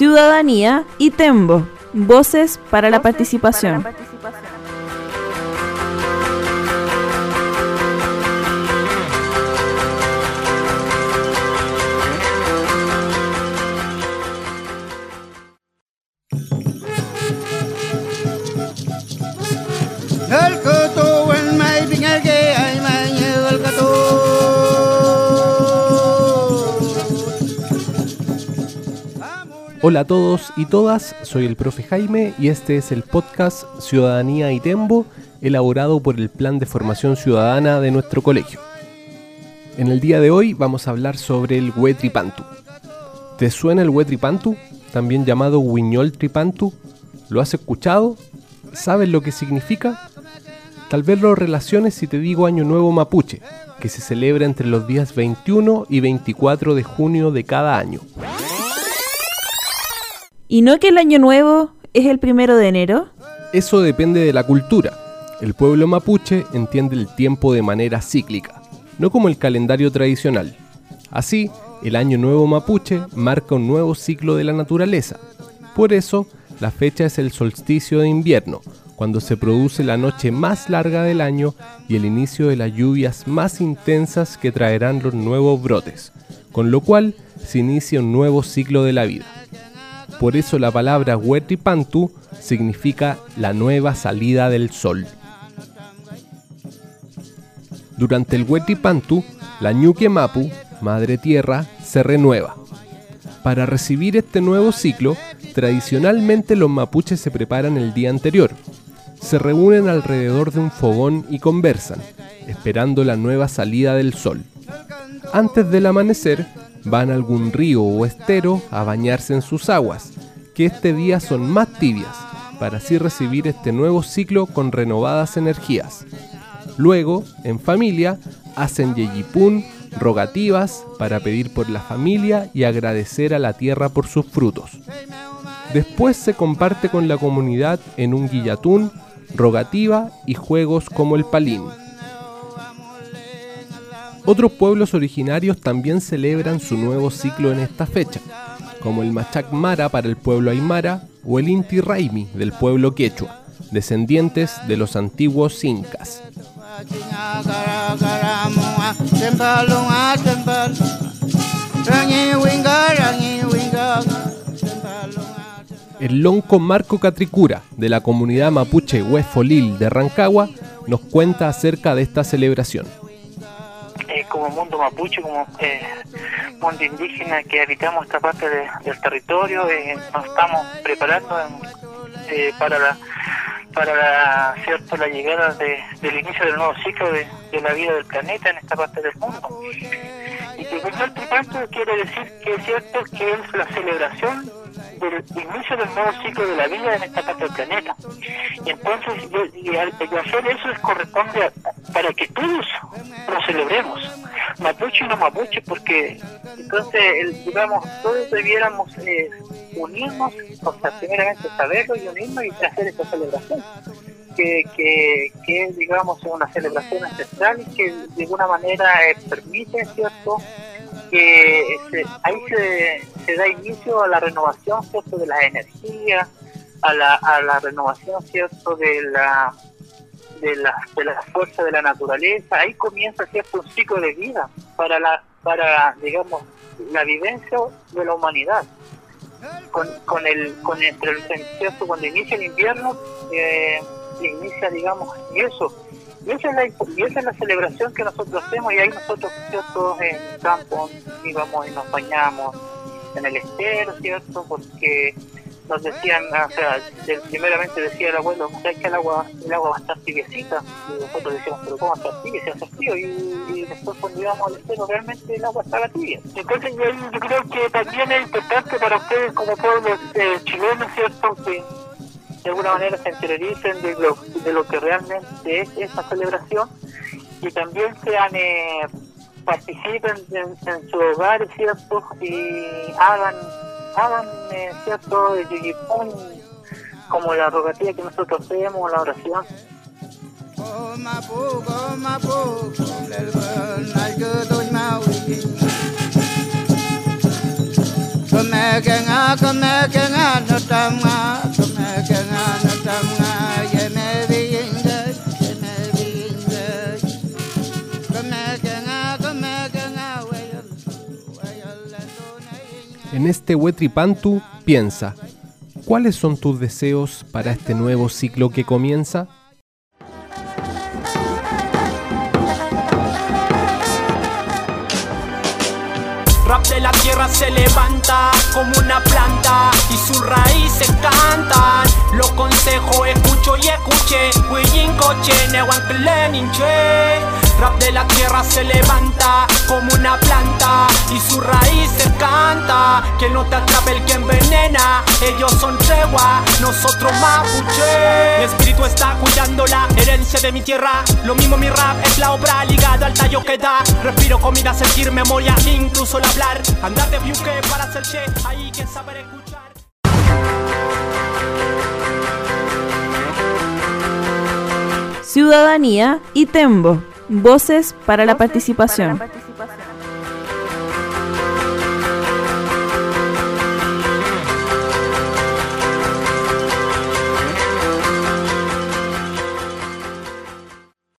ciudadanía y Tembo, voces para la participación. Hola a todos y todas, soy el profe Jaime y este es el podcast Ciudadanía y Tembo, elaborado por el Plan de Formación Ciudadana de nuestro colegio. En el día de hoy vamos a hablar sobre el Huetripantu. ¿Te suena el Huetripantu? También llamado Huiñol Tripantu. ¿Lo has escuchado? ¿Sabes lo que significa? Tal vez lo relaciones si te digo Año Nuevo Mapuche, que se celebra entre los días 21 y 24 de junio de cada año. ¿Y no que el año nuevo es el primero de enero? Eso depende de la cultura. El pueblo mapuche entiende el tiempo de manera cíclica, no como el calendario tradicional. Así, el año nuevo mapuche marca un nuevo ciclo de la naturaleza. Por eso, la fecha es el solsticio de invierno, cuando se produce la noche más larga del año y el inicio de las lluvias más intensas que traerán los nuevos brotes, con lo cual se inicia un nuevo ciclo de la vida. Por eso la palabra Huetripantu significa la nueva salida del sol. Durante el Huetripantu, la Ñuque Mapu, Madre Tierra, se renueva. Para recibir este nuevo ciclo, tradicionalmente los mapuches se preparan el día anterior. Se reúnen alrededor de un fogón y conversan, esperando la nueva salida del sol. Antes del amanecer, van a algún río o estero a bañarse en sus aguas, que este día son más tibias, para así recibir este nuevo ciclo con renovadas energías. Luego, en familia, hacen yeyipún, rogativas para pedir por la familia y agradecer a la tierra por sus frutos. Después se comparte con la comunidad en un guillatún, rogativa y juegos como el palín. Otros pueblos originarios también celebran su nuevo ciclo en esta fecha, como el Machac Mara para el pueblo Aymara o el Inti Raimi del pueblo Quechua, descendientes de los antiguos incas. El lonco Marco Catricura de la comunidad mapuche Huefolil de Rancagua nos cuenta acerca de esta celebración como mundo mapuche, como eh, mundo indígena que habitamos esta parte del territorio, eh, nos estamos preparando eh, para la para la, cierto la llegada del inicio del nuevo ciclo de, la vida del planeta en esta parte del mundo. Y que el quiere decir que es cierto que es la celebración del inicio del nuevo ciclo de la vida en esta parte del planeta. Y entonces, y, hacer eso es corresponde para que todos lo celebremos, mapuche y no mapuche, porque entonces, digamos, todos debiéramos eh, unirnos, o sea, primeramente saberlo y unirnos y hacer esta celebración. Que, que, que digamos, una celebración ancestral y que de alguna manera eh, permite, ¿cierto?, que ahí se, da inicio a la renovación cierto de la energía a la, a la renovación cierto de la de la, de la fuerza de la naturaleza. Ahí comienza cierto un ciclo de vida para la para digamos la vivencia de la humanidad. Con, con el con el, cierto cuando inicia el invierno eh, inicia digamos eso y esa, es la, y esa es la celebración que nosotros hacemos y ahí nosotros en el campo íbamos y nos bañamos en el estero, ¿cierto? Porque nos decían, o sea, primeramente decía el abuelo, ¿sabes que el agua, el agua va a estar tibiecita? Y nosotros decíamos, pero ¿cómo estar tibia? Se hace frío. Y, después cuando íbamos al estero, realmente el agua estaba tibia. Entonces yo, yo creo que también es importante para ustedes como pueblo eh, chileno, ¿cierto? Que de alguna manera se interioricen de lo, de lo que realmente es esa celebración y también sean eh, participen en, en su hogar cierto y hagan hagan eh, cierto como la rogativa que nosotros hacemos la oración En este Wetripantu piensa, ¿cuáles son tus deseos para este nuevo ciclo que comienza? Rap de la tierra se levanta como una planta y sus raíces cantan. Lo consejo escucho y escuché, Huillín coche, Rap de la tierra se levanta como una planta y su raíz se canta. Que no te atrape el que envenena. Ellos son tregua, nosotros mapuche. Mi espíritu está cuidando la herencia de mi tierra. Lo mismo mi rap es la obra ligada al tallo que da. Respiro comida, sentir memoria, incluso el hablar. Andar de buque para hacer che, ahí que saber escuchar. Ciudadanía y Tembo. Voces para la participación.